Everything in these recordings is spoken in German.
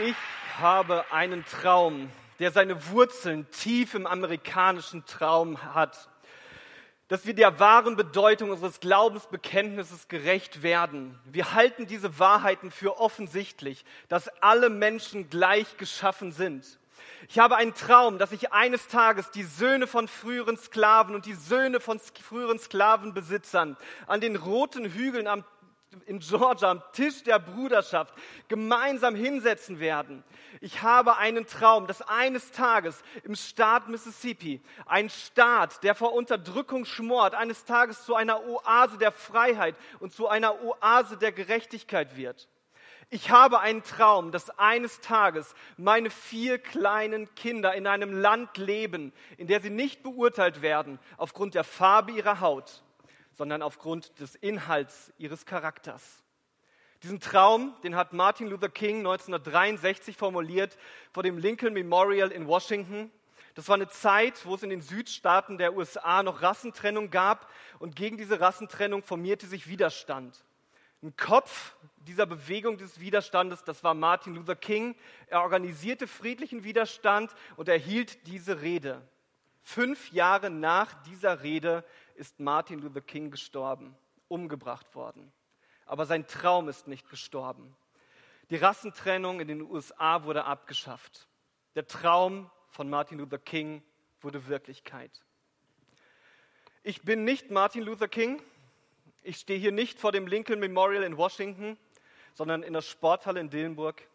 Ich habe einen Traum, der seine Wurzeln tief im amerikanischen Traum hat, dass wir der wahren Bedeutung unseres Glaubensbekenntnisses gerecht werden. Wir halten diese Wahrheiten für offensichtlich, dass alle Menschen gleich geschaffen sind. Ich habe einen Traum, dass ich eines Tages die Söhne von früheren Sklaven und die Söhne von früheren Sklavenbesitzern an den roten Hügeln am in Georgia am Tisch der Bruderschaft gemeinsam hinsetzen werden. Ich habe einen Traum, dass eines Tages im Staat Mississippi, ein Staat, der vor Unterdrückung schmort, eines Tages zu einer Oase der Freiheit und zu einer Oase der Gerechtigkeit wird. Ich habe einen Traum, dass eines Tages meine vier kleinen Kinder in einem Land leben, in der sie nicht beurteilt werden aufgrund der Farbe ihrer Haut, sondern aufgrund des Inhalts ihres Charakters. Diesen Traum, den hat Martin Luther King 1963 formuliert vor dem Lincoln Memorial in Washington. Das war eine Zeit, wo es in den Südstaaten der USA noch Rassentrennung gab und gegen diese Rassentrennung formierte sich Widerstand. Ein Kopf dieser Bewegung des Widerstandes, das war Martin Luther King. Er organisierte friedlichen Widerstand und erhielt diese Rede. Fünf Jahre nach dieser Rede ist Martin Luther King gestorben, umgebracht worden. Aber sein Traum ist nicht gestorben. Die Rassentrennung in den USA wurde abgeschafft. Der Traum von Martin Luther King wurde Wirklichkeit. Ich bin nicht Martin Luther King. Ich stehe hier nicht vor dem Lincoln Memorial in Washington, sondern in der Sporthalle in Dillenburg.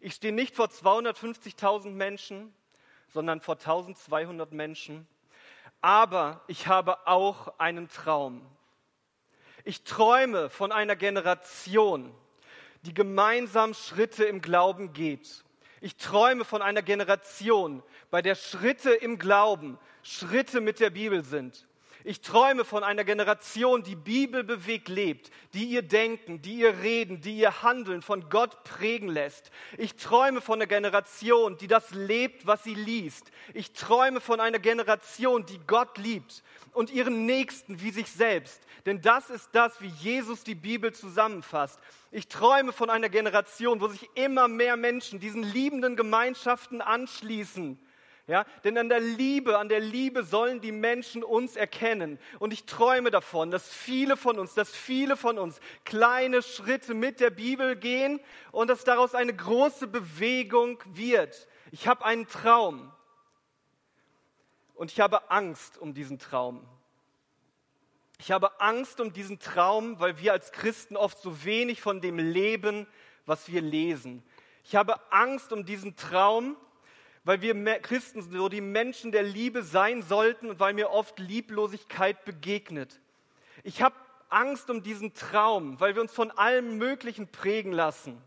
Ich stehe nicht vor 250.000 Menschen, sondern vor 1200 Menschen. Aber ich habe auch einen Traum. Ich träume von einer Generation, die gemeinsam Schritte im Glauben geht. Ich träume von einer Generation, bei der Schritte im Glauben Schritte mit der Bibel sind. Ich träume von einer Generation, die bibelbewegt lebt, die ihr Denken, die ihr Reden, die ihr Handeln von Gott prägen lässt. Ich träume von einer Generation, die das lebt, was sie liest. Ich träume von einer Generation, die Gott liebt und ihren Nächsten wie sich selbst. Denn das ist das, wie Jesus die Bibel zusammenfasst. Ich träume von einer Generation, wo sich immer mehr Menschen diesen liebenden Gemeinschaften anschließen ja, denn an der Liebe, an der Liebe sollen die Menschen uns erkennen. Und ich träume davon, dass viele von uns, dass viele von uns kleine Schritte mit der Bibel gehen und dass daraus eine große Bewegung wird. Ich habe einen Traum. Und ich habe Angst um diesen Traum. Ich habe Angst um diesen Traum, weil wir als Christen oft so wenig von dem leben, was wir lesen. Ich habe Angst um diesen Traum, weil wir Christen so die Menschen der Liebe sein sollten und weil mir oft Lieblosigkeit begegnet. Ich habe Angst um diesen Traum, weil wir uns von allem Möglichen prägen lassen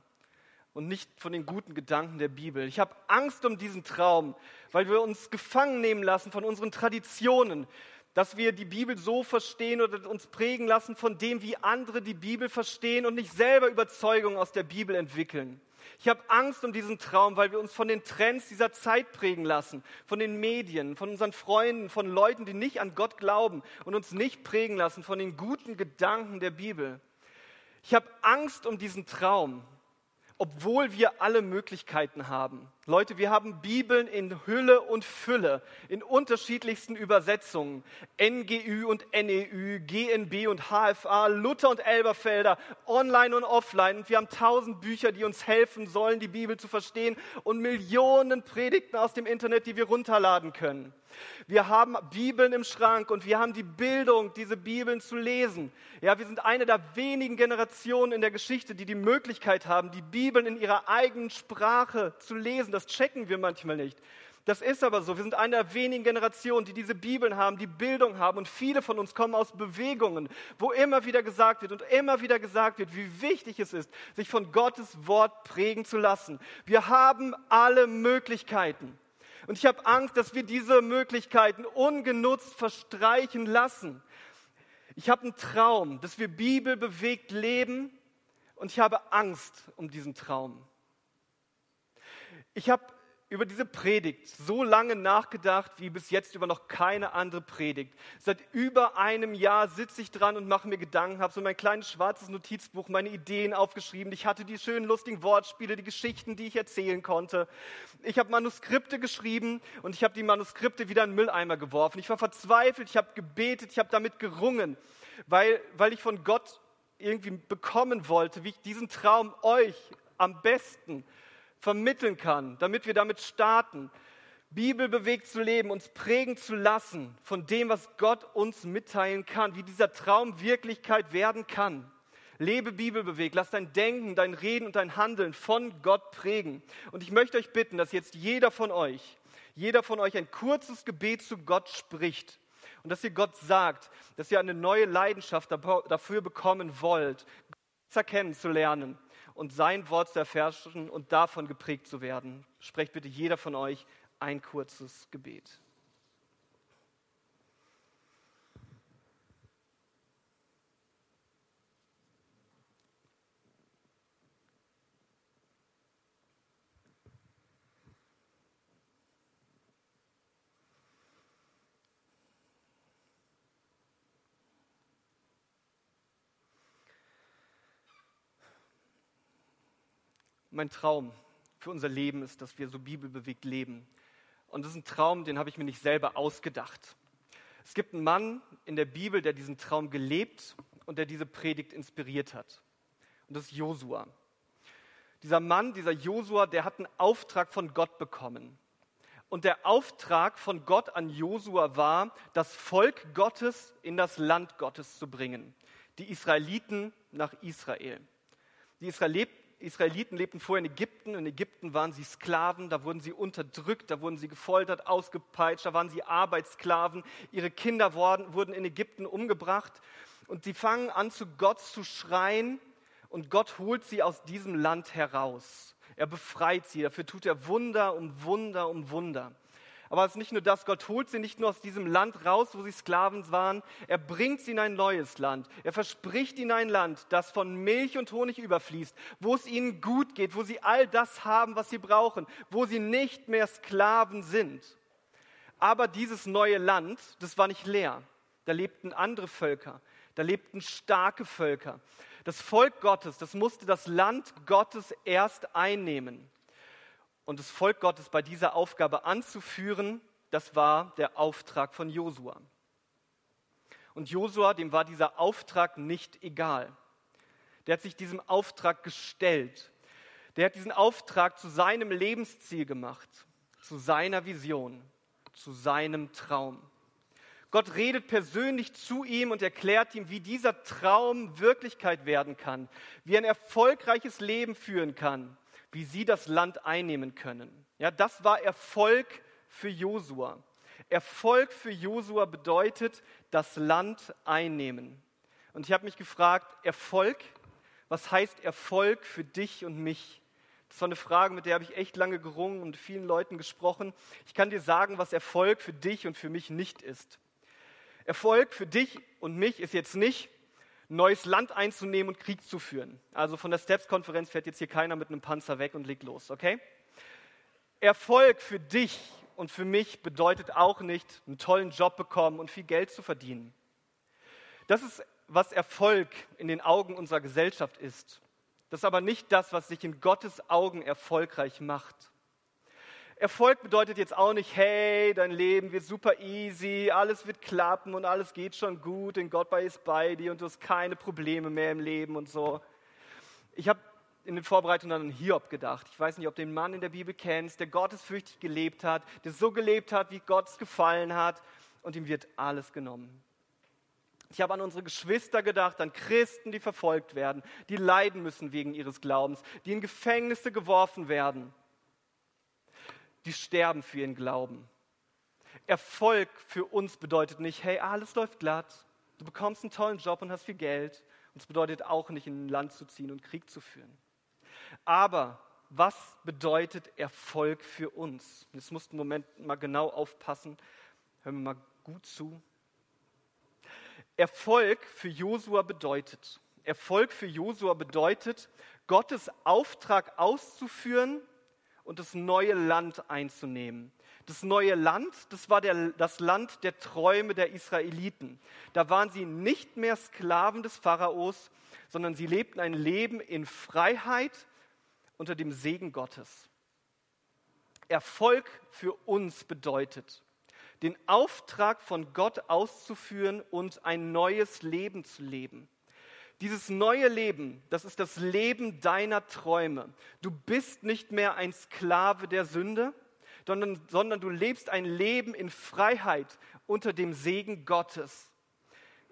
und nicht von den guten Gedanken der Bibel. Ich habe Angst um diesen Traum, weil wir uns gefangen nehmen lassen von unseren Traditionen, dass wir die Bibel so verstehen oder uns prägen lassen von dem, wie andere die Bibel verstehen und nicht selber Überzeugungen aus der Bibel entwickeln. Ich habe Angst um diesen Traum, weil wir uns von den Trends dieser Zeit prägen lassen, von den Medien, von unseren Freunden, von Leuten, die nicht an Gott glauben und uns nicht prägen lassen von den guten Gedanken der Bibel. Ich habe Angst um diesen Traum, obwohl wir alle Möglichkeiten haben. Leute, wir haben Bibeln in Hülle und Fülle, in unterschiedlichsten Übersetzungen. NGÜ und NEÜ, GNB und HFA, Luther und Elberfelder, online und offline. Und wir haben tausend Bücher, die uns helfen sollen, die Bibel zu verstehen und Millionen Predigten aus dem Internet, die wir runterladen können. Wir haben Bibeln im Schrank und wir haben die Bildung, diese Bibeln zu lesen. Ja, wir sind eine der wenigen Generationen in der Geschichte, die die Möglichkeit haben, die Bibeln in ihrer eigenen Sprache zu lesen. Das checken wir manchmal nicht. Das ist aber so. Wir sind eine der wenigen Generationen, die diese Bibeln haben, die Bildung haben. Und viele von uns kommen aus Bewegungen, wo immer wieder gesagt wird und immer wieder gesagt wird, wie wichtig es ist, sich von Gottes Wort prägen zu lassen. Wir haben alle Möglichkeiten. Und ich habe Angst, dass wir diese Möglichkeiten ungenutzt verstreichen lassen. Ich habe einen Traum, dass wir bibelbewegt leben und ich habe Angst um diesen Traum. Ich habe über diese Predigt so lange nachgedacht wie bis jetzt über noch keine andere Predigt. Seit über einem Jahr sitze ich dran und mache mir Gedanken, habe so mein kleines schwarzes Notizbuch, meine Ideen aufgeschrieben. Ich hatte die schönen, lustigen Wortspiele, die Geschichten, die ich erzählen konnte. Ich habe Manuskripte geschrieben und ich habe die Manuskripte wieder in den Mülleimer geworfen. Ich war verzweifelt, ich habe gebetet, ich habe damit gerungen, weil, weil ich von Gott irgendwie bekommen wollte, wie ich diesen Traum euch am besten vermitteln kann, damit wir damit starten, Bibel bewegt zu leben, uns prägen zu lassen von dem, was Gott uns mitteilen kann, wie dieser Traum Wirklichkeit werden kann. Lebe Bibel bewegt, lass dein Denken, dein Reden und dein Handeln von Gott prägen. Und ich möchte euch bitten, dass jetzt jeder von euch, jeder von euch ein kurzes Gebet zu Gott spricht und dass ihr Gott sagt, dass ihr eine neue Leidenschaft dafür bekommen wollt, Gott kennenzulernen und sein Wort zu erforschen und davon geprägt zu werden. Sprecht bitte jeder von euch ein kurzes Gebet. Mein Traum für unser Leben ist, dass wir so bibelbewegt leben. Und das ist ein Traum, den habe ich mir nicht selber ausgedacht. Es gibt einen Mann in der Bibel, der diesen Traum gelebt und der diese Predigt inspiriert hat. Und das ist Josua. Dieser Mann, dieser Josua, der hat einen Auftrag von Gott bekommen. Und der Auftrag von Gott an Josua war, das Volk Gottes in das Land Gottes zu bringen. Die Israeliten nach Israel. Die Israeliten Israeliten lebten vorher in Ägypten. In Ägypten waren sie Sklaven, da wurden sie unterdrückt, da wurden sie gefoltert, ausgepeitscht, da waren sie Arbeitssklaven. Ihre Kinder wurden, wurden in Ägypten umgebracht. Und sie fangen an, zu Gott zu schreien und Gott holt sie aus diesem Land heraus. Er befreit sie, dafür tut er Wunder um Wunder um Wunder. Aber es ist nicht nur das, Gott holt sie nicht nur aus diesem Land raus, wo sie Sklaven waren, er bringt sie in ein neues Land. Er verspricht ihnen ein Land, das von Milch und Honig überfließt, wo es ihnen gut geht, wo sie all das haben, was sie brauchen, wo sie nicht mehr Sklaven sind. Aber dieses neue Land, das war nicht leer. Da lebten andere Völker, da lebten starke Völker. Das Volk Gottes, das musste das Land Gottes erst einnehmen und das Volk Gottes bei dieser Aufgabe anzuführen, das war der Auftrag von Josua. Und Josua, dem war dieser Auftrag nicht egal. Der hat sich diesem Auftrag gestellt. Der hat diesen Auftrag zu seinem Lebensziel gemacht, zu seiner Vision, zu seinem Traum. Gott redet persönlich zu ihm und erklärt ihm, wie dieser Traum Wirklichkeit werden kann, wie er ein erfolgreiches Leben führen kann wie sie das Land einnehmen können. Ja, das war Erfolg für Josua. Erfolg für Josua bedeutet das Land einnehmen. Und ich habe mich gefragt, Erfolg, was heißt Erfolg für dich und mich? Das war eine Frage, mit der habe ich echt lange gerungen und vielen Leuten gesprochen. Ich kann dir sagen, was Erfolg für dich und für mich nicht ist. Erfolg für dich und mich ist jetzt nicht, neues Land einzunehmen und Krieg zu führen. Also von der Steps-Konferenz fährt jetzt hier keiner mit einem Panzer weg und legt los, okay? Erfolg für dich und für mich bedeutet auch nicht, einen tollen Job bekommen und viel Geld zu verdienen. Das ist, was Erfolg in den Augen unserer Gesellschaft ist. Das ist aber nicht das, was sich in Gottes Augen erfolgreich macht. Erfolg bedeutet jetzt auch nicht, hey, dein Leben wird super easy, alles wird klappen und alles geht schon gut, denn Gott ist bei dir und du hast keine Probleme mehr im Leben und so. Ich habe in den Vorbereitungen an Hiob gedacht. Ich weiß nicht, ob du den Mann in der Bibel kennst, der gottesfürchtig gelebt hat, der so gelebt hat, wie Gott es gefallen hat und ihm wird alles genommen. Ich habe an unsere Geschwister gedacht, an Christen, die verfolgt werden, die leiden müssen wegen ihres Glaubens, die in Gefängnisse geworfen werden die sterben für ihren Glauben. Erfolg für uns bedeutet nicht, hey, alles läuft glatt, du bekommst einen tollen Job und hast viel Geld. Und es bedeutet auch nicht, in ein Land zu ziehen und Krieg zu führen. Aber was bedeutet Erfolg für uns? Jetzt musst du einen Moment mal genau aufpassen. Hören wir mal gut zu. Erfolg für Josua bedeutet, Erfolg für Josua bedeutet, Gottes Auftrag auszuführen und das neue Land einzunehmen. Das neue Land, das war der, das Land der Träume der Israeliten. Da waren sie nicht mehr Sklaven des Pharaos, sondern sie lebten ein Leben in Freiheit unter dem Segen Gottes. Erfolg für uns bedeutet, den Auftrag von Gott auszuführen und ein neues Leben zu leben. Dieses neue Leben, das ist das Leben deiner Träume. Du bist nicht mehr ein Sklave der Sünde, sondern, sondern du lebst ein Leben in Freiheit unter dem Segen Gottes.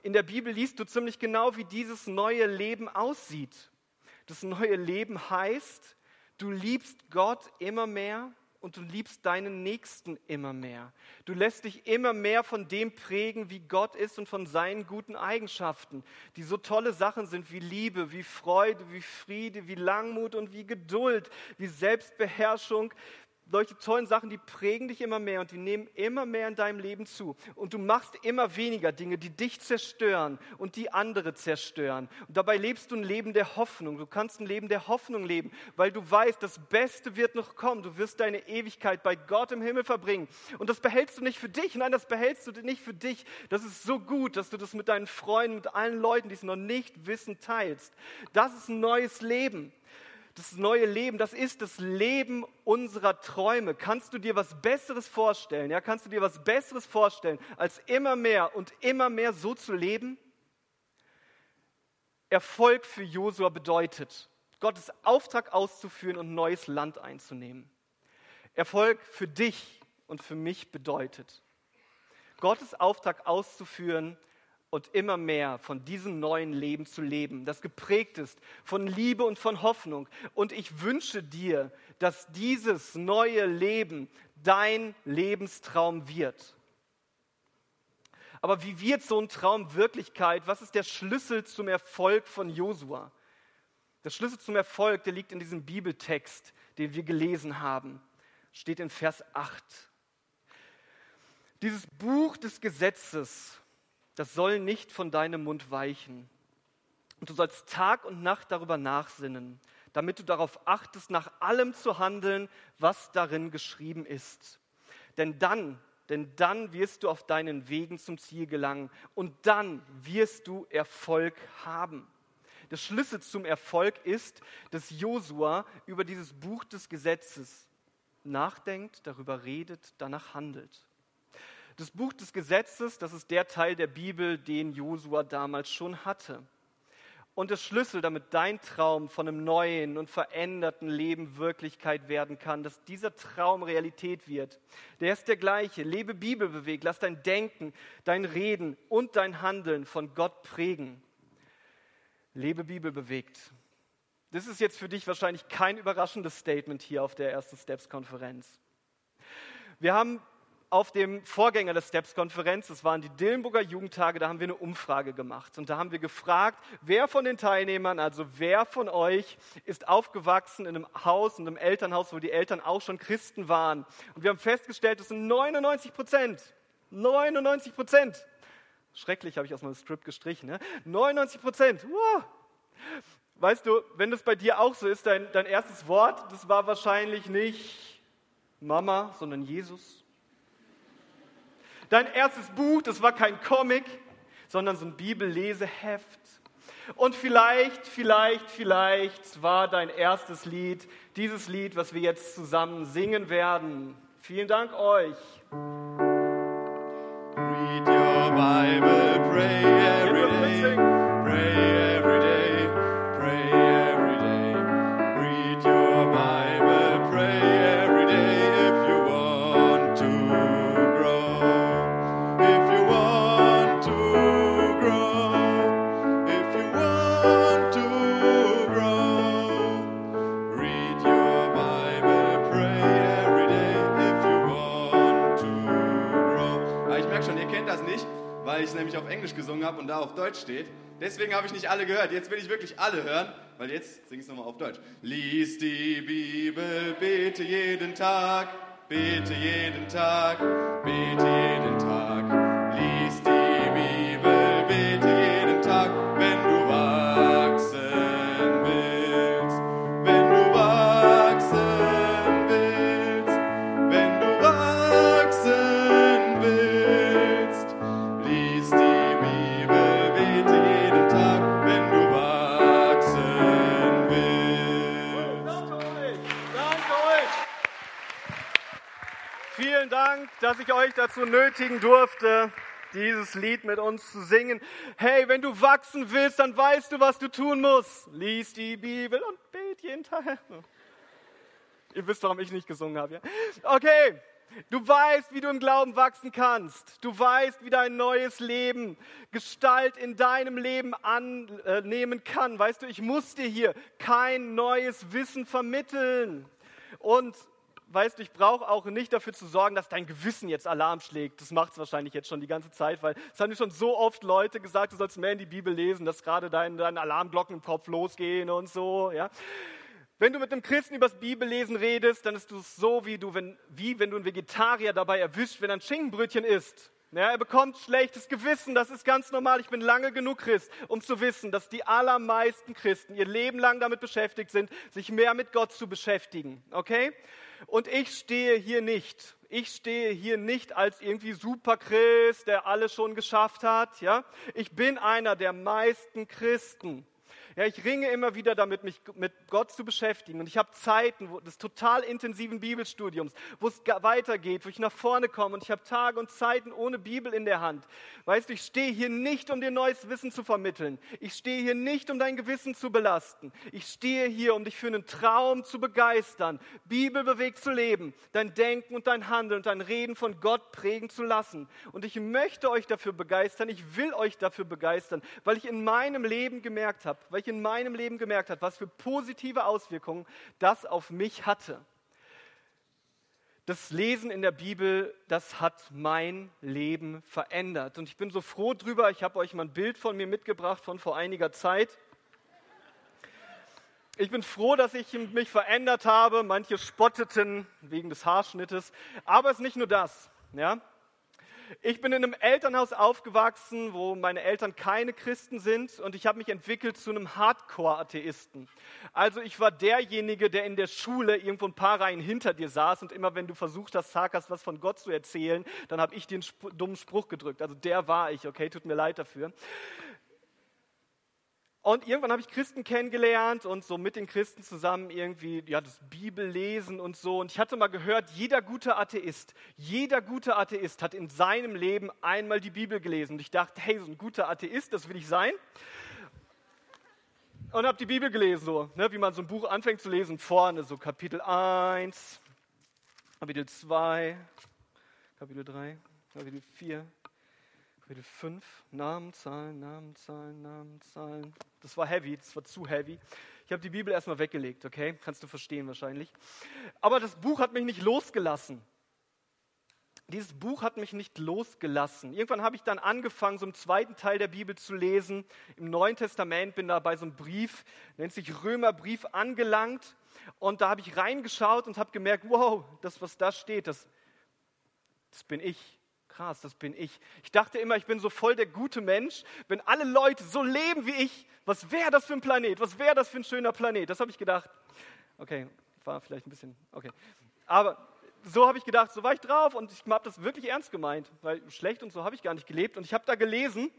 In der Bibel liest du ziemlich genau, wie dieses neue Leben aussieht. Das neue Leben heißt, du liebst Gott immer mehr und du liebst deinen Nächsten immer mehr. Du lässt dich immer mehr von dem prägen, wie Gott ist und von seinen guten Eigenschaften, die so tolle Sachen sind wie Liebe, wie Freude, wie Friede, wie Langmut und wie Geduld, wie Selbstbeherrschung, solche tollen Sachen, die prägen dich immer mehr und die nehmen immer mehr in deinem Leben zu. Und du machst immer weniger Dinge, die dich zerstören und die andere zerstören. Und dabei lebst du ein Leben der Hoffnung. Du kannst ein Leben der Hoffnung leben, weil du weißt, das Beste wird noch kommen. Du wirst deine Ewigkeit bei Gott im Himmel verbringen. Und das behältst du nicht für dich. Nein, das behältst du nicht für dich. Das ist so gut, dass du das mit deinen Freunden, mit allen Leuten, die es noch nicht wissen, teilst. Das ist ein neues Leben das neue Leben, das ist das Leben unserer Träume. Kannst du dir was Besseres vorstellen? Ja, kannst du dir was Besseres vorstellen, als immer mehr und immer mehr so zu leben? Erfolg für Josua bedeutet, Gottes Auftrag auszuführen und neues Land einzunehmen. Erfolg für dich und für mich bedeutet, Gottes Auftrag auszuführen und immer mehr von diesem neuen Leben zu leben, das geprägt ist von Liebe und von Hoffnung. Und ich wünsche dir, dass dieses neue Leben dein Lebenstraum wird. Aber wie wird so ein Traum Wirklichkeit? Was ist der Schlüssel zum Erfolg von Josua? Der Schlüssel zum Erfolg, der liegt in diesem Bibeltext, den wir gelesen haben. Steht in Vers 8. Dieses Buch des Gesetzes das soll nicht von deinem Mund weichen. Und du sollst Tag und Nacht darüber nachsinnen, damit du darauf achtest, nach allem zu handeln, was darin geschrieben ist. Denn dann, denn dann wirst du auf deinen Wegen zum Ziel gelangen und dann wirst du Erfolg haben. Der Schlüssel zum Erfolg ist, dass Josua über dieses Buch des Gesetzes nachdenkt, darüber redet, danach handelt. Das Buch des Gesetzes, das ist der Teil der Bibel, den Josua damals schon hatte. Und der Schlüssel, damit dein Traum von einem neuen und veränderten Leben Wirklichkeit werden kann, dass dieser Traum Realität wird, der ist der gleiche. Lebe Bibelbewegt, lass dein Denken, dein Reden und dein Handeln von Gott prägen. Lebe Bibelbewegt. Das ist jetzt für dich wahrscheinlich kein überraschendes Statement hier auf der ersten Steps-Konferenz. Wir haben auf dem Vorgänger der Steps-Konferenz, das waren die Dillenburger Jugendtage, da haben wir eine Umfrage gemacht. Und da haben wir gefragt, wer von den Teilnehmern, also wer von euch ist aufgewachsen in einem Haus, in einem Elternhaus, wo die Eltern auch schon Christen waren. Und wir haben festgestellt, das sind 99 Prozent. 99 Prozent. Schrecklich, habe ich aus meinem Skript gestrichen. Ne? 99 Prozent. Wow. Weißt du, wenn das bei dir auch so ist, dein, dein erstes Wort, das war wahrscheinlich nicht Mama, sondern Jesus. Dein erstes Buch, das war kein Comic, sondern so ein Bibelleseheft. Und vielleicht, vielleicht, vielleicht war dein erstes Lied dieses Lied, was wir jetzt zusammen singen werden. Vielen Dank euch. Read your Bible, gesungen habe und da auf Deutsch steht. Deswegen habe ich nicht alle gehört. Jetzt will ich wirklich alle hören, weil jetzt singe ich es nochmal auf Deutsch. Lies die Bibel, bete jeden Tag, bete jeden Tag, bete jeden Tag. Dass ich euch dazu nötigen durfte, dieses Lied mit uns zu singen. Hey, wenn du wachsen willst, dann weißt du, was du tun musst. Lies die Bibel und bet jeden Tag. Ihr wisst, warum ich nicht gesungen habe, ja? Okay. Du weißt, wie du im Glauben wachsen kannst. Du weißt, wie dein neues Leben Gestalt in deinem Leben annehmen kann. Weißt du, ich muss dir hier kein neues Wissen vermitteln. Und weißt du, ich brauche auch nicht dafür zu sorgen, dass dein Gewissen jetzt Alarm schlägt. Das macht es wahrscheinlich jetzt schon die ganze Zeit, weil es haben mir schon so oft Leute gesagt, du sollst mehr in die Bibel lesen, dass gerade deine, deine Alarmglocken im Kopf losgehen und so. Ja. Wenn du mit einem Christen über das Bibellesen redest, dann ist es so, wie, du, wenn, wie wenn du einen Vegetarier dabei erwischt, wenn er ein Schinkenbrötchen isst. Ja, er bekommt schlechtes Gewissen, das ist ganz normal. Ich bin lange genug Christ, um zu wissen, dass die allermeisten Christen ihr Leben lang damit beschäftigt sind, sich mehr mit Gott zu beschäftigen. Okay? Und ich stehe hier nicht. Ich stehe hier nicht als irgendwie Superchrist, der alles schon geschafft hat. Ja? Ich bin einer der meisten Christen. Ja, ich ringe immer wieder damit, mich mit Gott zu beschäftigen. Und ich habe Zeiten wo, des total intensiven Bibelstudiums, wo es weitergeht, wo ich nach vorne komme. Und ich habe Tage und Zeiten ohne Bibel in der Hand. Weißt du, ich stehe hier nicht, um dir neues Wissen zu vermitteln. Ich stehe hier nicht, um dein Gewissen zu belasten. Ich stehe hier, um dich für einen Traum zu begeistern, bibelbewegt zu leben, dein Denken und dein Handeln und dein Reden von Gott prägen zu lassen. Und ich möchte euch dafür begeistern, ich will euch dafür begeistern, weil ich in meinem Leben gemerkt habe, weil ich in meinem Leben gemerkt habe, was für positive Auswirkungen das auf mich hatte. Das Lesen in der Bibel, das hat mein Leben verändert. Und ich bin so froh drüber. Ich habe euch mal ein Bild von mir mitgebracht von vor einiger Zeit. Ich bin froh, dass ich mich verändert habe. Manche spotteten wegen des Haarschnittes. Aber es ist nicht nur das. Ja? Ich bin in einem Elternhaus aufgewachsen, wo meine Eltern keine Christen sind und ich habe mich entwickelt zu einem Hardcore-Atheisten. Also ich war derjenige, der in der Schule irgendwo ein paar Reihen hinter dir saß und immer wenn du versucht hast, Sarkas was von Gott zu erzählen, dann habe ich sp dummen Spruch gedrückt. Also der war ich, okay, tut mir leid dafür. Und irgendwann habe ich Christen kennengelernt und so mit den Christen zusammen irgendwie ja, das Bibellesen und so. Und ich hatte mal gehört, jeder gute Atheist, jeder gute Atheist hat in seinem Leben einmal die Bibel gelesen. Und ich dachte, hey, so ein guter Atheist, das will ich sein. Und habe die Bibel gelesen, so, ne, wie man so ein Buch anfängt zu lesen, vorne so Kapitel 1, Kapitel 2, Kapitel 3, Kapitel 4, Kapitel 5, Namen, Zahlen, Namen, Zahlen, Namen, Zahlen. Das war heavy, das war zu heavy. Ich habe die Bibel erstmal weggelegt, okay? Kannst du verstehen wahrscheinlich. Aber das Buch hat mich nicht losgelassen. Dieses Buch hat mich nicht losgelassen. Irgendwann habe ich dann angefangen, so im zweiten Teil der Bibel zu lesen. Im Neuen Testament bin da bei so einem Brief, nennt sich Römerbrief, angelangt. Und da habe ich reingeschaut und habe gemerkt, wow, das, was da steht, das, das bin ich krass, das bin ich. Ich dachte immer, ich bin so voll der gute Mensch. Wenn alle Leute so leben wie ich, was wäre das für ein Planet? Was wäre das für ein schöner Planet? Das habe ich gedacht. Okay, war vielleicht ein bisschen, okay. Aber so habe ich gedacht, so war ich drauf und ich habe das wirklich ernst gemeint, weil schlecht und so habe ich gar nicht gelebt. Und ich habe da gelesen,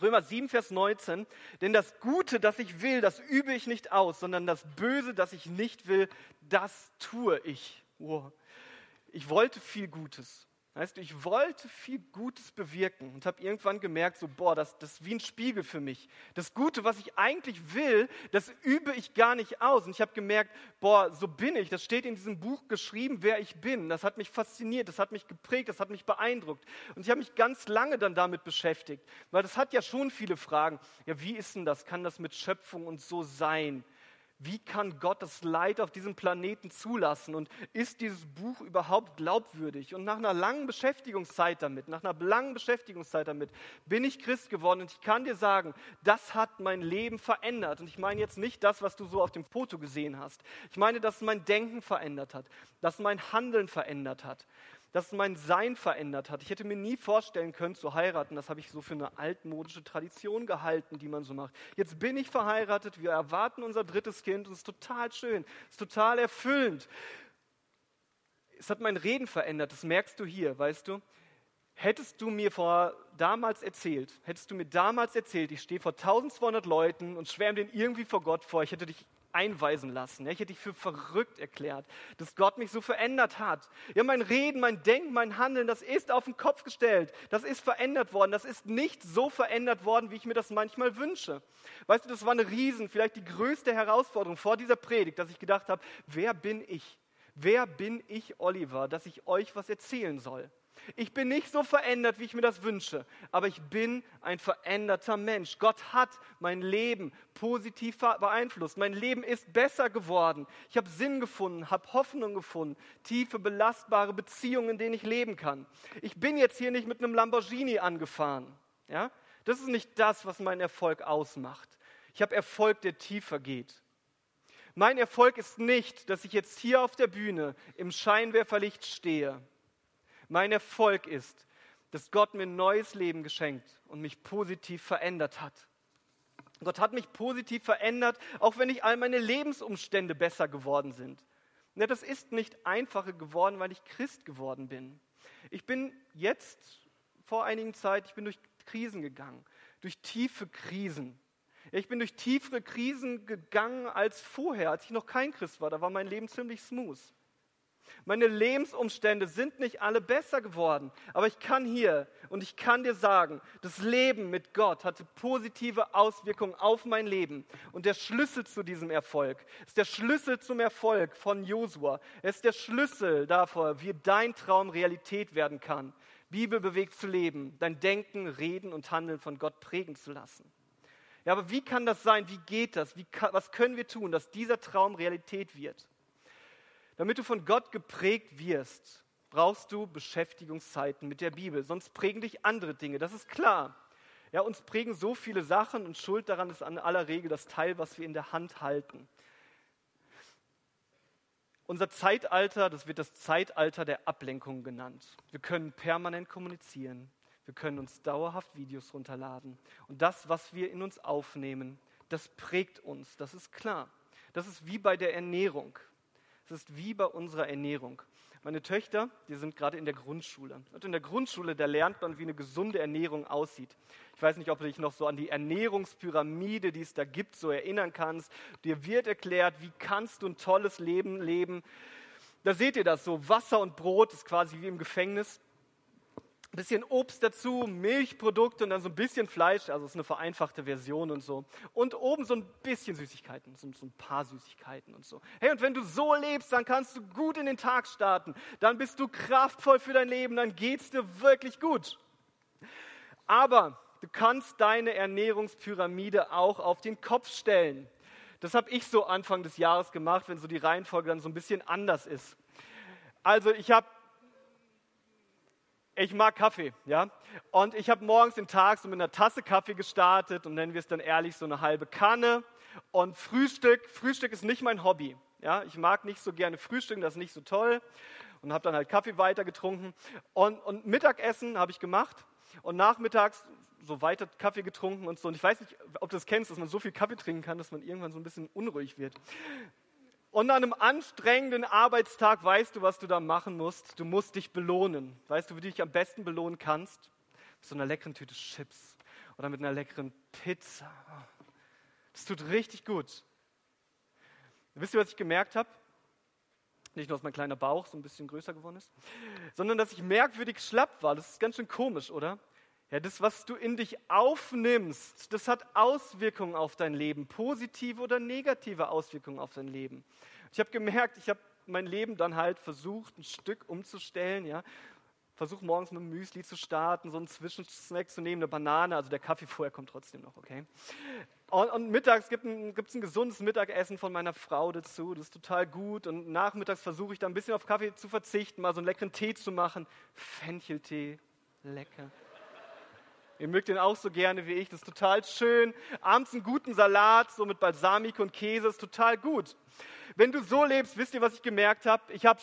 Römer 7, Vers 19, denn das Gute, das ich will, das übe ich nicht aus, sondern das Böse, das ich nicht will, das tue ich. Wow. Ich wollte viel Gutes. Weißt du, ich wollte viel Gutes bewirken und habe irgendwann gemerkt, so, boah, das, das ist wie ein Spiegel für mich. Das Gute, was ich eigentlich will, das übe ich gar nicht aus. Und ich habe gemerkt, boah, so bin ich. Das steht in diesem Buch geschrieben, wer ich bin. Das hat mich fasziniert, das hat mich geprägt, das hat mich beeindruckt. Und ich habe mich ganz lange dann damit beschäftigt, weil das hat ja schon viele Fragen. Ja, wie ist denn das? Kann das mit Schöpfung und so sein? Wie kann Gott das Leid auf diesem Planeten zulassen? Und ist dieses Buch überhaupt glaubwürdig? Und nach einer langen Beschäftigungszeit damit, nach einer langen Beschäftigungszeit damit, bin ich Christ geworden. Und ich kann dir sagen, das hat mein Leben verändert. Und ich meine jetzt nicht das, was du so auf dem Foto gesehen hast. Ich meine, dass mein Denken verändert hat, dass mein Handeln verändert hat dass mein Sein verändert hat. Ich hätte mir nie vorstellen können zu heiraten. Das habe ich so für eine altmodische Tradition gehalten, die man so macht. Jetzt bin ich verheiratet, wir erwarten unser drittes Kind und es ist total schön, es ist total erfüllend. Es hat mein Reden verändert, das merkst du hier, weißt du? Hättest du mir vor damals erzählt, hättest du mir damals erzählt, ich stehe vor 1200 Leuten und schwärme den irgendwie vor Gott vor, ich hätte dich einweisen lassen. Ich hätte dich für verrückt erklärt, dass Gott mich so verändert hat. Ja, mein Reden, mein Denken, mein Handeln, das ist auf den Kopf gestellt. Das ist verändert worden. Das ist nicht so verändert worden, wie ich mir das manchmal wünsche. Weißt du, das war eine Riesen, vielleicht die größte Herausforderung vor dieser Predigt, dass ich gedacht habe, wer bin ich? Wer bin ich, Oliver, dass ich euch was erzählen soll? Ich bin nicht so verändert, wie ich mir das wünsche, aber ich bin ein veränderter Mensch. Gott hat mein Leben positiv beeinflusst. Mein Leben ist besser geworden. Ich habe Sinn gefunden, habe Hoffnung gefunden, tiefe, belastbare Beziehungen, in denen ich leben kann. Ich bin jetzt hier nicht mit einem Lamborghini angefahren. Ja? Das ist nicht das, was meinen Erfolg ausmacht. Ich habe Erfolg, der tiefer geht. Mein Erfolg ist nicht, dass ich jetzt hier auf der Bühne im Scheinwerferlicht stehe mein Erfolg ist, dass Gott mir ein neues Leben geschenkt und mich positiv verändert hat. Gott hat mich positiv verändert, auch wenn nicht all meine Lebensumstände besser geworden sind. Ja, das ist nicht einfacher geworden, weil ich Christ geworden bin. Ich bin jetzt vor einigen Zeit, ich bin durch Krisen gegangen, durch tiefe Krisen. Ich bin durch tiefere Krisen gegangen als vorher, als ich noch kein Christ war. Da war mein Leben ziemlich smooth. Meine Lebensumstände sind nicht alle besser geworden, aber ich kann hier und ich kann dir sagen, das Leben mit Gott hatte positive Auswirkungen auf mein Leben. Und der Schlüssel zu diesem Erfolg ist der Schlüssel zum Erfolg von Josua. Es ist der Schlüssel davor, wie dein Traum Realität werden kann. Bibel bewegt zu leben, dein Denken, Reden und Handeln von Gott prägen zu lassen. Ja, aber wie kann das sein? Wie geht das? Wie, was können wir tun, dass dieser Traum Realität wird? Damit du von Gott geprägt wirst, brauchst du Beschäftigungszeiten mit der Bibel. Sonst prägen dich andere Dinge, das ist klar. Ja, uns prägen so viele Sachen und Schuld daran ist an aller Regel das Teil, was wir in der Hand halten. Unser Zeitalter, das wird das Zeitalter der Ablenkung genannt. Wir können permanent kommunizieren. Wir können uns dauerhaft Videos runterladen. Und das, was wir in uns aufnehmen, das prägt uns, das ist klar. Das ist wie bei der Ernährung. Es ist wie bei unserer Ernährung. Meine Töchter, die sind gerade in der Grundschule. Und in der Grundschule, da lernt man, wie eine gesunde Ernährung aussieht. Ich weiß nicht, ob du dich noch so an die Ernährungspyramide, die es da gibt, so erinnern kannst. Dir wird erklärt, wie kannst du ein tolles Leben leben. Da seht ihr das so. Wasser und Brot ist quasi wie im Gefängnis ein bisschen Obst dazu, Milchprodukte und dann so ein bisschen Fleisch, also es ist eine vereinfachte Version und so. Und oben so ein bisschen Süßigkeiten, so, ein paar Süßigkeiten und so. Hey, und wenn du so lebst, dann kannst du gut in den Tag starten. Dann bist du kraftvoll für dein Leben, dann geht es dir wirklich gut. Aber du kannst deine Ernährungspyramide auch auf den Kopf stellen. Das habe ich so Anfang des Jahres gemacht, wenn so die Reihenfolge dann so ein bisschen anders ist. Also ich habe ich mag Kaffee, ja. Und ich habe morgens den Tag so mit einer Tasse Kaffee gestartet und nennen wir es dann ehrlich so eine halbe Kanne. Und Frühstück, Frühstück ist nicht mein Hobby. Ja, ich mag nicht so gerne frühstücken, das ist nicht so toll. Und habe dann halt Kaffee weiter getrunken. Und, und Mittagessen habe ich gemacht. Und nachmittags so weiter Kaffee getrunken und so. Und ich weiß nicht, ob du das kennst, dass man so viel Kaffee trinken kann, dass man irgendwann so ein bisschen unruhig wird. Und an einem anstrengenden Arbeitstag weißt du, was du da machen musst. Du musst dich belohnen. Weißt du, wie du dich am besten belohnen kannst? Mit so einer leckeren Tüte Chips oder mit einer leckeren Pizza. Das tut richtig gut. Wisst ihr, was ich gemerkt habe? Nicht nur, dass mein kleiner Bauch so ein bisschen größer geworden ist, sondern dass ich merkwürdig schlapp war. Das ist ganz schön komisch, oder? Ja, das, was du in dich aufnimmst, das hat Auswirkungen auf dein Leben, positive oder negative Auswirkungen auf dein Leben. Ich habe gemerkt, ich habe mein Leben dann halt versucht, ein Stück umzustellen, ja. Versuch morgens mit dem Müsli zu starten, so einen Zwischensnack zu nehmen, eine Banane, also der Kaffee vorher kommt trotzdem noch, okay? Und, und mittags gibt es ein gesundes Mittagessen von meiner Frau dazu, das ist total gut. Und nachmittags versuche ich da ein bisschen auf Kaffee zu verzichten, mal so einen leckeren Tee zu machen. Fencheltee, lecker. Ihr mögt den auch so gerne wie ich, das ist total schön. Abends einen guten Salat, so mit Balsamik und Käse, ist total gut. Wenn du so lebst, wisst ihr, was ich gemerkt habe? Ich habe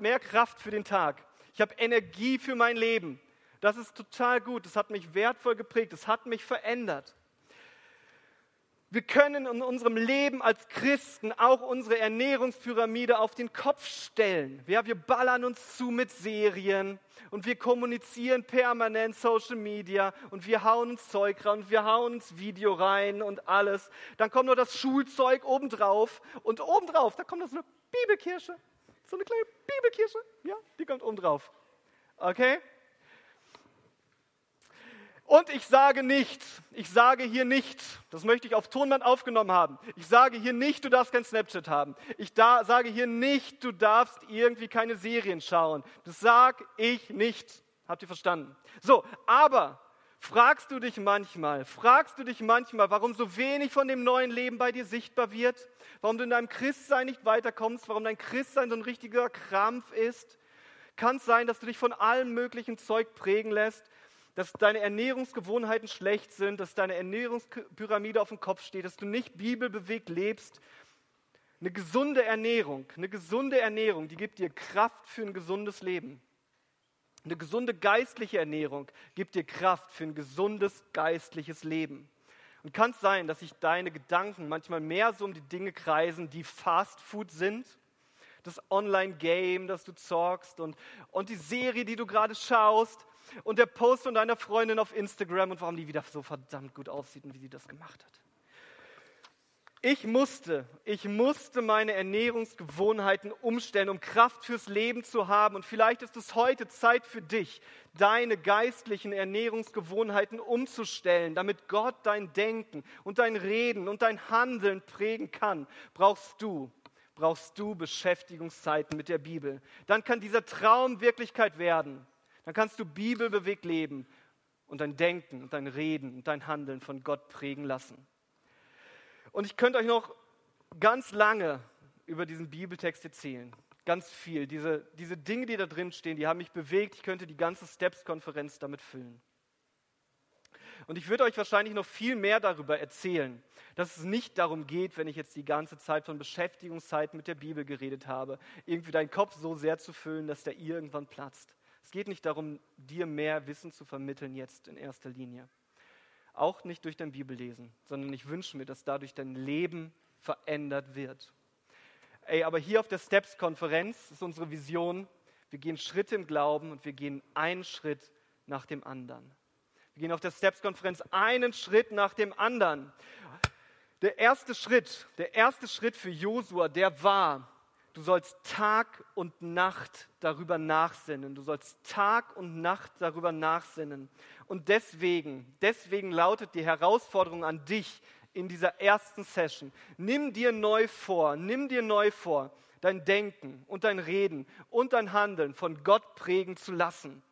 mehr Kraft für den Tag. Ich habe Energie für mein Leben. Das ist total gut. Das hat mich wertvoll geprägt. Das hat mich verändert. Wir können in unserem Leben als Christen auch unsere Ernährungspyramide auf den Kopf stellen. Ja, wir ballern uns zu mit Serien und wir kommunizieren permanent Social Media und wir hauen uns Zeug rein und wir hauen uns Video rein und alles. Dann kommt noch das Schulzeug obendrauf und obendrauf, da kommt noch so eine Bibelkirsche. So eine kleine Bibelkirsche, ja, die kommt obendrauf. Okay? Und ich sage nicht, ich sage hier nicht, das möchte ich auf Tonband aufgenommen haben, ich sage hier nicht, du darfst kein Snapchat haben. Ich da, sage hier nicht, du darfst irgendwie keine Serien schauen. Das sage ich nicht. Habt ihr verstanden? So, aber fragst du dich manchmal, fragst du dich manchmal, warum so wenig von dem neuen Leben bei dir sichtbar wird? Warum du in deinem Christsein nicht weiterkommst? Warum dein Christsein so ein richtiger Krampf ist? Kann es sein, dass du dich von allem möglichen Zeug prägen lässt? Dass deine Ernährungsgewohnheiten schlecht sind, dass deine Ernährungspyramide auf dem Kopf steht, dass du nicht bibelbewegt lebst. Eine gesunde Ernährung, eine gesunde Ernährung, die gibt dir Kraft für ein gesundes Leben. Eine gesunde geistliche Ernährung gibt dir Kraft für ein gesundes geistliches Leben. Und kann es sein, dass sich deine Gedanken manchmal mehr so um die Dinge kreisen, die Fast Food sind? Das Online-Game, das du zockst und, und die Serie, die du gerade schaust und der Post von deiner Freundin auf Instagram und warum die wieder so verdammt gut aussieht und wie sie das gemacht hat. Ich musste, ich musste meine Ernährungsgewohnheiten umstellen, um Kraft fürs Leben zu haben. Und vielleicht ist es heute Zeit für dich, deine geistlichen Ernährungsgewohnheiten umzustellen, damit Gott dein Denken und dein Reden und dein Handeln prägen kann. Brauchst du, brauchst du Beschäftigungszeiten mit der Bibel. Dann kann dieser Traum Wirklichkeit werden. Dann kannst du bibelbewegt leben und dein Denken und dein Reden und dein Handeln von Gott prägen lassen. Und ich könnte euch noch ganz lange über diesen Bibeltext erzählen. Ganz viel. Diese, diese Dinge, die da drin stehen, die haben mich bewegt. Ich könnte die ganze Steps-Konferenz damit füllen. Und ich würde euch wahrscheinlich noch viel mehr darüber erzählen, dass es nicht darum geht, wenn ich jetzt die ganze Zeit von Beschäftigungszeit mit der Bibel geredet habe, irgendwie deinen Kopf so sehr zu füllen, dass der irgendwann platzt. Es geht nicht darum, dir mehr Wissen zu vermitteln jetzt in erster Linie. Auch nicht durch dein Bibellesen, sondern ich wünsche mir, dass dadurch dein Leben verändert wird. Ey, aber hier auf der Steps-Konferenz ist unsere Vision, wir gehen Schritte im Glauben und wir gehen einen Schritt nach dem anderen. Wir gehen auf der Steps-Konferenz einen Schritt nach dem anderen. Der erste Schritt, der erste Schritt für Josua, der war, Du sollst Tag und Nacht darüber nachsinnen. Du sollst Tag und Nacht darüber nachsinnen. Und deswegen, deswegen lautet die Herausforderung an dich in dieser ersten Session. Nimm dir neu vor, nimm dir neu vor, dein Denken und dein Reden und dein Handeln von Gott prägen zu lassen.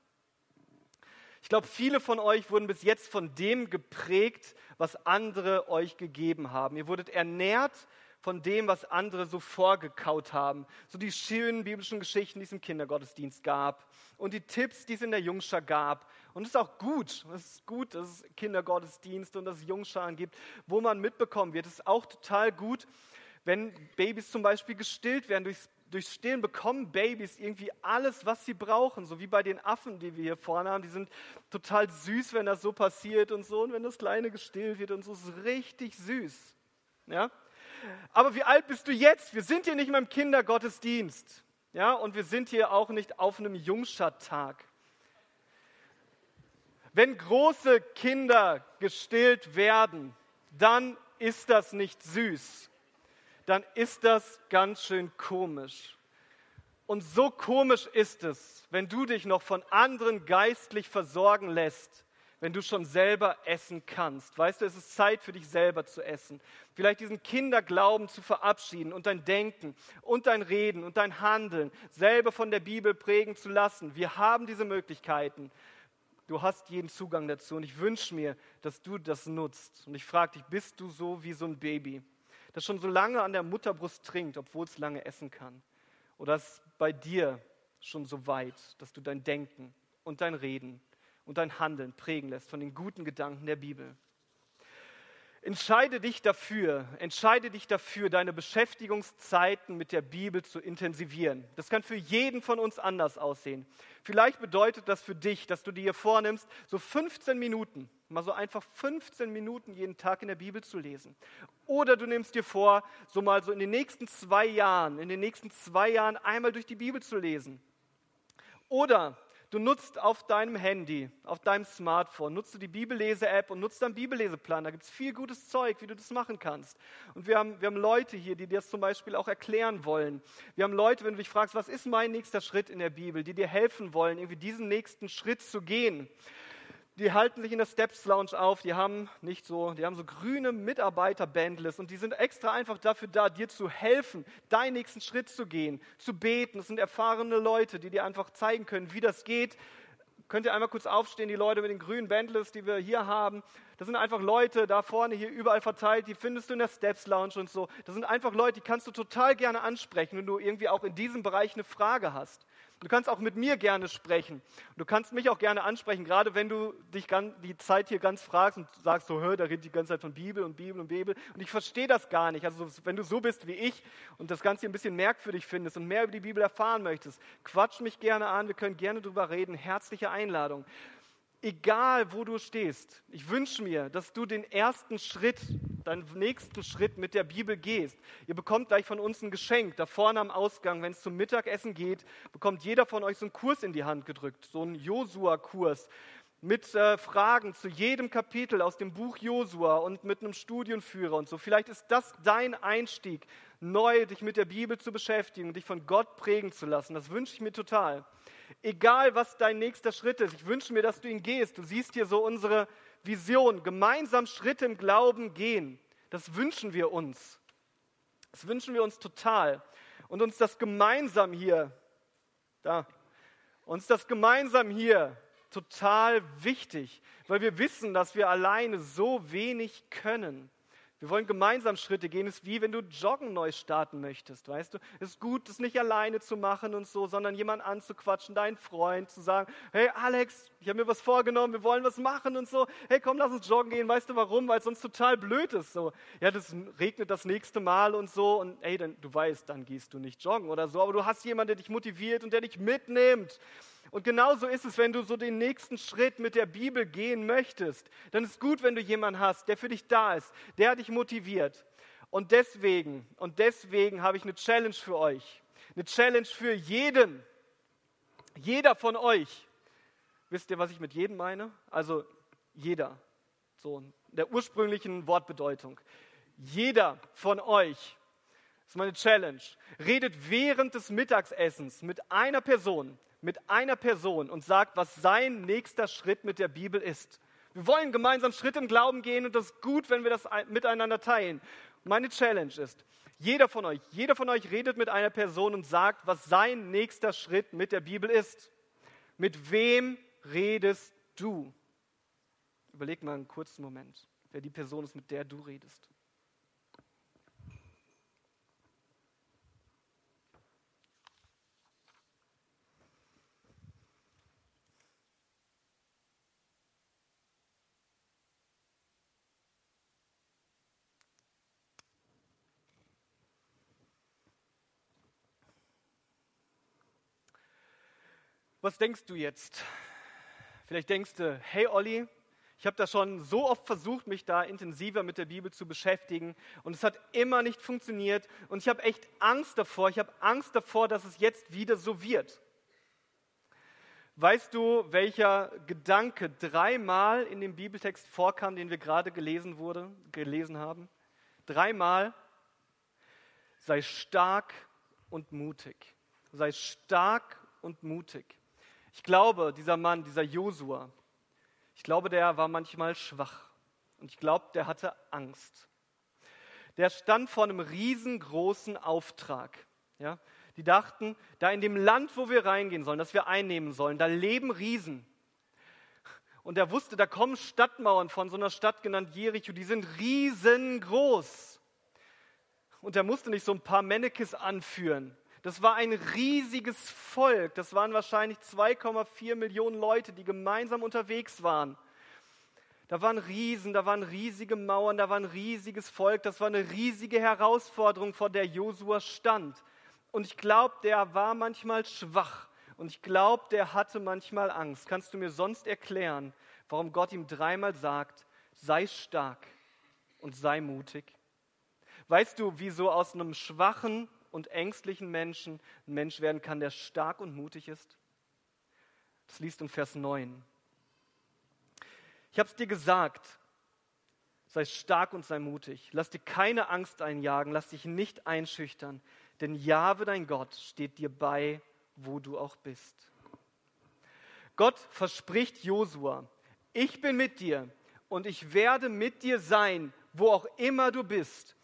Ich glaube, viele von euch wurden bis jetzt von dem geprägt, was andere euch gegeben haben. Ihr wurdet ernährt von dem, was andere so vorgekaut haben. So die schönen biblischen Geschichten, die es im Kindergottesdienst gab und die Tipps, die es in der Jungschar gab. Und es ist auch gut, es ist gut, dass es Kindergottesdienst und dass es Jungscharen gibt, wo man mitbekommen wird. Es ist auch total gut, wenn Babys zum Beispiel gestillt werden. Durchs, durchs Stillen bekommen Babys irgendwie alles, was sie brauchen. So wie bei den Affen, die wir hier vorne haben. Die sind total süß, wenn das so passiert und so. Und wenn das Kleine gestillt wird und so, ist richtig süß. Ja? Aber wie alt bist du jetzt? Wir sind hier nicht mehr im Kindergottesdienst. Ja, und wir sind hier auch nicht auf einem Jungschat-Tag. Wenn große Kinder gestillt werden, dann ist das nicht süß. Dann ist das ganz schön komisch. Und so komisch ist es, wenn du dich noch von anderen geistlich versorgen lässt, wenn du schon selber essen kannst. Weißt du, es ist Zeit für dich selber zu essen. Vielleicht diesen Kinderglauben zu verabschieden und dein Denken und dein Reden und dein Handeln selber von der Bibel prägen zu lassen. Wir haben diese Möglichkeiten. Du hast jeden Zugang dazu und ich wünsche mir, dass du das nutzt. Und ich frage dich, bist du so wie so ein Baby, das schon so lange an der Mutterbrust trinkt, obwohl es lange essen kann? Oder ist bei dir schon so weit, dass du dein Denken und dein Reden und dein Handeln prägen lässt von den guten Gedanken der Bibel. Entscheide dich dafür, entscheide dich dafür, deine Beschäftigungszeiten mit der Bibel zu intensivieren. Das kann für jeden von uns anders aussehen. Vielleicht bedeutet das für dich, dass du dir vornimmst, so 15 Minuten, mal so einfach 15 Minuten jeden Tag in der Bibel zu lesen. Oder du nimmst dir vor, so mal so in den nächsten zwei Jahren, in den nächsten zwei Jahren einmal durch die Bibel zu lesen. Oder Du nutzt auf deinem Handy, auf deinem Smartphone, nutzt du die Bibellese-App und nutzt deinen Bibelleseplan. Da gibt es viel gutes Zeug, wie du das machen kannst. Und wir haben, wir haben Leute hier, die dir das zum Beispiel auch erklären wollen. Wir haben Leute, wenn du dich fragst, was ist mein nächster Schritt in der Bibel, die dir helfen wollen, irgendwie diesen nächsten Schritt zu gehen die halten sich in der Steps Lounge auf, die haben nicht so, die haben so grüne Mitarbeiter-Bandlist und die sind extra einfach dafür da, dir zu helfen, deinen nächsten Schritt zu gehen, zu beten. Das sind erfahrene Leute, die dir einfach zeigen können, wie das geht. Könnt ihr einmal kurz aufstehen, die Leute mit den grünen Bandlists, die wir hier haben. Das sind einfach Leute da vorne hier überall verteilt, die findest du in der Steps Lounge und so. Das sind einfach Leute, die kannst du total gerne ansprechen, wenn du irgendwie auch in diesem Bereich eine Frage hast. Du kannst auch mit mir gerne sprechen. Du kannst mich auch gerne ansprechen, gerade wenn du dich die Zeit hier ganz fragst und sagst so, hör, da redet die ganze Zeit von Bibel und Bibel und Bibel. Und ich verstehe das gar nicht. Also wenn du so bist wie ich und das Ganze ein bisschen merkwürdig findest und mehr über die Bibel erfahren möchtest, quatsch mich gerne an. Wir können gerne drüber reden. Herzliche Einladung egal wo du stehst, ich wünsche mir, dass du den ersten Schritt, deinen nächsten Schritt mit der Bibel gehst. Ihr bekommt gleich von uns ein Geschenk. Da vorne am Ausgang, wenn es zum Mittagessen geht, bekommt jeder von euch so einen Kurs in die Hand gedrückt, so einen Josua-Kurs mit äh, Fragen zu jedem Kapitel aus dem Buch Josua und mit einem Studienführer und so. Vielleicht ist das dein Einstieg, neu dich mit der Bibel zu beschäftigen dich von Gott prägen zu lassen. Das wünsche ich mir total. Egal, was dein nächster Schritt ist, ich wünsche mir, dass du ihn gehst. Du siehst hier so unsere Vision, gemeinsam Schritte im Glauben gehen. Das wünschen wir uns. Das wünschen wir uns total. Und uns das gemeinsam hier, da, uns das gemeinsam hier total wichtig, weil wir wissen, dass wir alleine so wenig können. Wir wollen gemeinsam Schritte gehen. Es ist wie wenn du Joggen neu starten möchtest, weißt du? Es ist gut, das nicht alleine zu machen und so, sondern jemanden anzuquatschen, deinen Freund, zu sagen, hey Alex, ich habe mir was vorgenommen, wir wollen was machen und so. Hey, komm, lass uns joggen gehen. Weißt du warum? Weil es sonst total blöd ist. So, ja, das regnet das nächste Mal und so und hey, du weißt, dann gehst du nicht joggen oder so, aber du hast jemanden, der dich motiviert und der dich mitnimmt. Und genauso ist es, wenn du so den nächsten Schritt mit der Bibel gehen möchtest. Dann ist gut, wenn du jemanden hast, der für dich da ist, der dich motiviert. Und deswegen, und deswegen habe ich eine Challenge für euch. Eine Challenge für jeden. Jeder von euch. Wisst ihr, was ich mit jedem meine? Also jeder. So in der ursprünglichen Wortbedeutung. Jeder von euch. Das ist meine Challenge. Redet während des Mittagsessens mit einer Person mit einer Person und sagt, was sein nächster Schritt mit der Bibel ist. Wir wollen gemeinsam Schritt im Glauben gehen und das ist gut, wenn wir das miteinander teilen. Meine Challenge ist, jeder von euch, jeder von euch redet mit einer Person und sagt, was sein nächster Schritt mit der Bibel ist. Mit wem redest du? Überleg mal einen kurzen Moment, wer die Person ist, mit der du redest. Was denkst du jetzt? Vielleicht denkst du, hey Olli, ich habe da schon so oft versucht, mich da intensiver mit der Bibel zu beschäftigen und es hat immer nicht funktioniert und ich habe echt Angst davor. Ich habe Angst davor, dass es jetzt wieder so wird. Weißt du, welcher Gedanke dreimal in dem Bibeltext vorkam, den wir gerade gelesen, wurde, gelesen haben? Dreimal. Sei stark und mutig. Sei stark und mutig. Ich glaube, dieser Mann, dieser Josua, ich glaube, der war manchmal schwach und ich glaube, der hatte Angst. Der stand vor einem riesengroßen Auftrag. Ja? Die dachten, da in dem Land, wo wir reingehen sollen, das wir einnehmen sollen, da leben Riesen. Und er wusste, da kommen Stadtmauern von so einer Stadt genannt Jericho, die sind riesengroß. Und er musste nicht so ein paar Mannekes anführen, das war ein riesiges Volk. Das waren wahrscheinlich 2,4 Millionen Leute, die gemeinsam unterwegs waren. Da waren Riesen, da waren riesige Mauern, da war ein riesiges Volk, das war eine riesige Herausforderung, vor der Josua stand. Und ich glaube, der war manchmal schwach und ich glaube, der hatte manchmal Angst. Kannst du mir sonst erklären, warum Gott ihm dreimal sagt, sei stark und sei mutig? Weißt du, wie so aus einem schwachen und ängstlichen Menschen ein Mensch werden kann, der stark und mutig ist? Das liest in Vers 9. Ich habe es dir gesagt, sei stark und sei mutig. Lass dir keine Angst einjagen, lass dich nicht einschüchtern, denn Jahwe, dein Gott, steht dir bei, wo du auch bist. Gott verspricht Josua, ich bin mit dir und ich werde mit dir sein, wo auch immer du bist.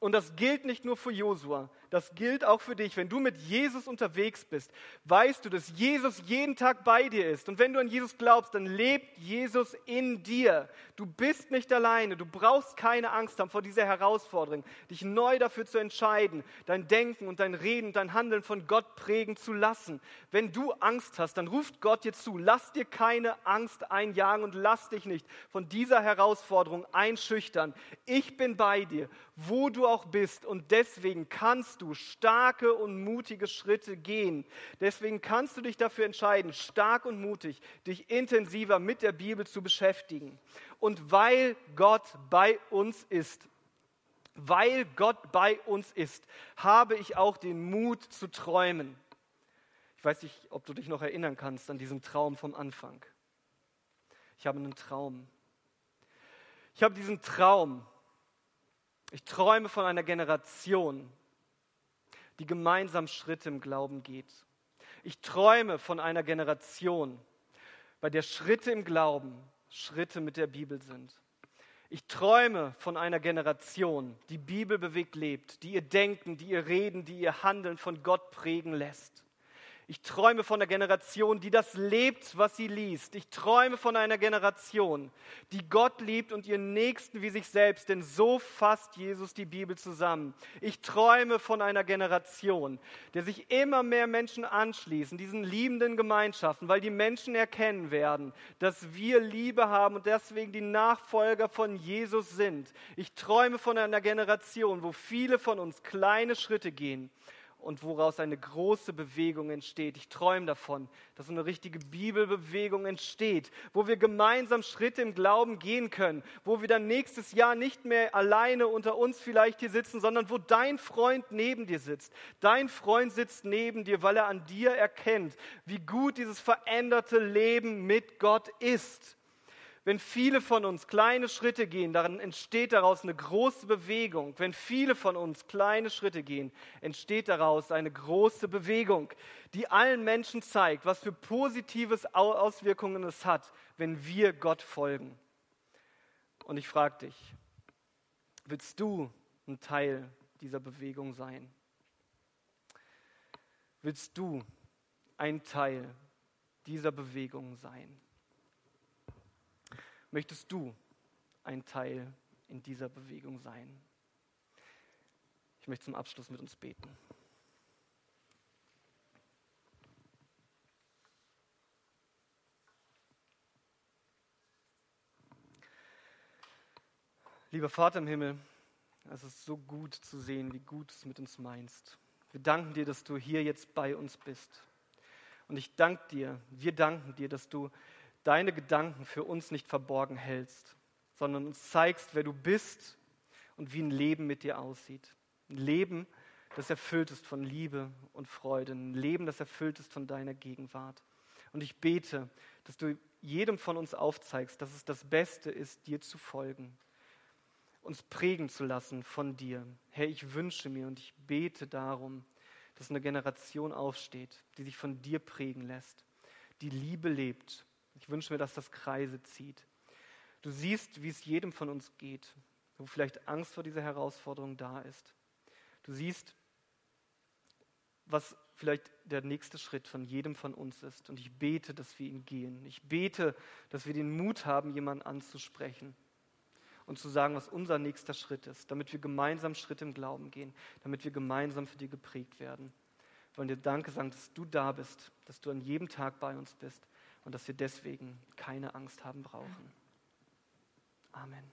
Und das gilt nicht nur für Josua, das gilt auch für dich. Wenn du mit Jesus unterwegs bist, weißt du, dass Jesus jeden Tag bei dir ist. Und wenn du an Jesus glaubst, dann lebt Jesus in dir. Du bist nicht alleine. Du brauchst keine Angst haben vor dieser Herausforderung, dich neu dafür zu entscheiden, dein Denken und dein Reden und dein Handeln von Gott prägen zu lassen. Wenn du Angst hast, dann ruft Gott dir zu. Lass dir keine Angst einjagen und lass dich nicht von dieser Herausforderung einschüchtern. Ich bin bei dir, wo du auch bist. Und deswegen kannst du starke und mutige Schritte gehen. Deswegen kannst du dich dafür entscheiden, stark und mutig dich intensiver mit der Bibel zu beschäftigen. Und weil Gott bei uns ist, weil Gott bei uns ist, habe ich auch den Mut zu träumen. Ich weiß nicht, ob du dich noch erinnern kannst an diesen Traum vom Anfang. Ich habe einen Traum. Ich habe diesen Traum. Ich träume von einer Generation, die gemeinsam Schritte im Glauben geht. Ich träume von einer Generation, bei der Schritte im Glauben Schritte mit der Bibel sind. Ich träume von einer Generation, die Bibel bewegt lebt, die ihr Denken, die ihr Reden, die ihr Handeln von Gott prägen lässt. Ich träume von einer Generation, die das lebt, was sie liest. Ich träume von einer Generation, die Gott liebt und ihren Nächsten wie sich selbst, denn so fasst Jesus die Bibel zusammen. Ich träume von einer Generation, der sich immer mehr Menschen anschließen, diesen liebenden Gemeinschaften, weil die Menschen erkennen werden, dass wir Liebe haben und deswegen die Nachfolger von Jesus sind. Ich träume von einer Generation, wo viele von uns kleine Schritte gehen und woraus eine große Bewegung entsteht. Ich träume davon, dass eine richtige Bibelbewegung entsteht, wo wir gemeinsam Schritte im Glauben gehen können, wo wir dann nächstes Jahr nicht mehr alleine unter uns vielleicht hier sitzen, sondern wo dein Freund neben dir sitzt. Dein Freund sitzt neben dir, weil er an dir erkennt, wie gut dieses veränderte Leben mit Gott ist. Wenn viele von uns kleine Schritte gehen, dann entsteht daraus eine große Bewegung. Wenn viele von uns kleine Schritte gehen, entsteht daraus eine große Bewegung, die allen Menschen zeigt, was für positive Auswirkungen es hat, wenn wir Gott folgen. Und ich frage dich, willst du ein Teil dieser Bewegung sein? Willst du ein Teil dieser Bewegung sein? Möchtest du ein Teil in dieser Bewegung sein? Ich möchte zum Abschluss mit uns beten. Lieber Vater im Himmel, es ist so gut zu sehen, wie gut du es mit uns meinst. Wir danken dir, dass du hier jetzt bei uns bist. Und ich danke dir, wir danken dir, dass du deine Gedanken für uns nicht verborgen hältst, sondern uns zeigst, wer du bist und wie ein Leben mit dir aussieht. Ein Leben, das erfüllt ist von Liebe und Freude, ein Leben, das erfüllt ist von deiner Gegenwart. Und ich bete, dass du jedem von uns aufzeigst, dass es das Beste ist, dir zu folgen, uns prägen zu lassen von dir. Herr, ich wünsche mir und ich bete darum, dass eine Generation aufsteht, die sich von dir prägen lässt, die Liebe lebt ich wünsche mir, dass das Kreise zieht. Du siehst, wie es jedem von uns geht, wo vielleicht Angst vor dieser Herausforderung da ist. Du siehst, was vielleicht der nächste Schritt von jedem von uns ist. Und ich bete, dass wir ihn gehen. Ich bete, dass wir den Mut haben, jemanden anzusprechen und zu sagen, was unser nächster Schritt ist, damit wir gemeinsam Schritt im Glauben gehen, damit wir gemeinsam für dich geprägt werden. Wir wollen dir Danke sagen, dass du da bist, dass du an jedem Tag bei uns bist und dass wir deswegen keine Angst haben brauchen. Amen.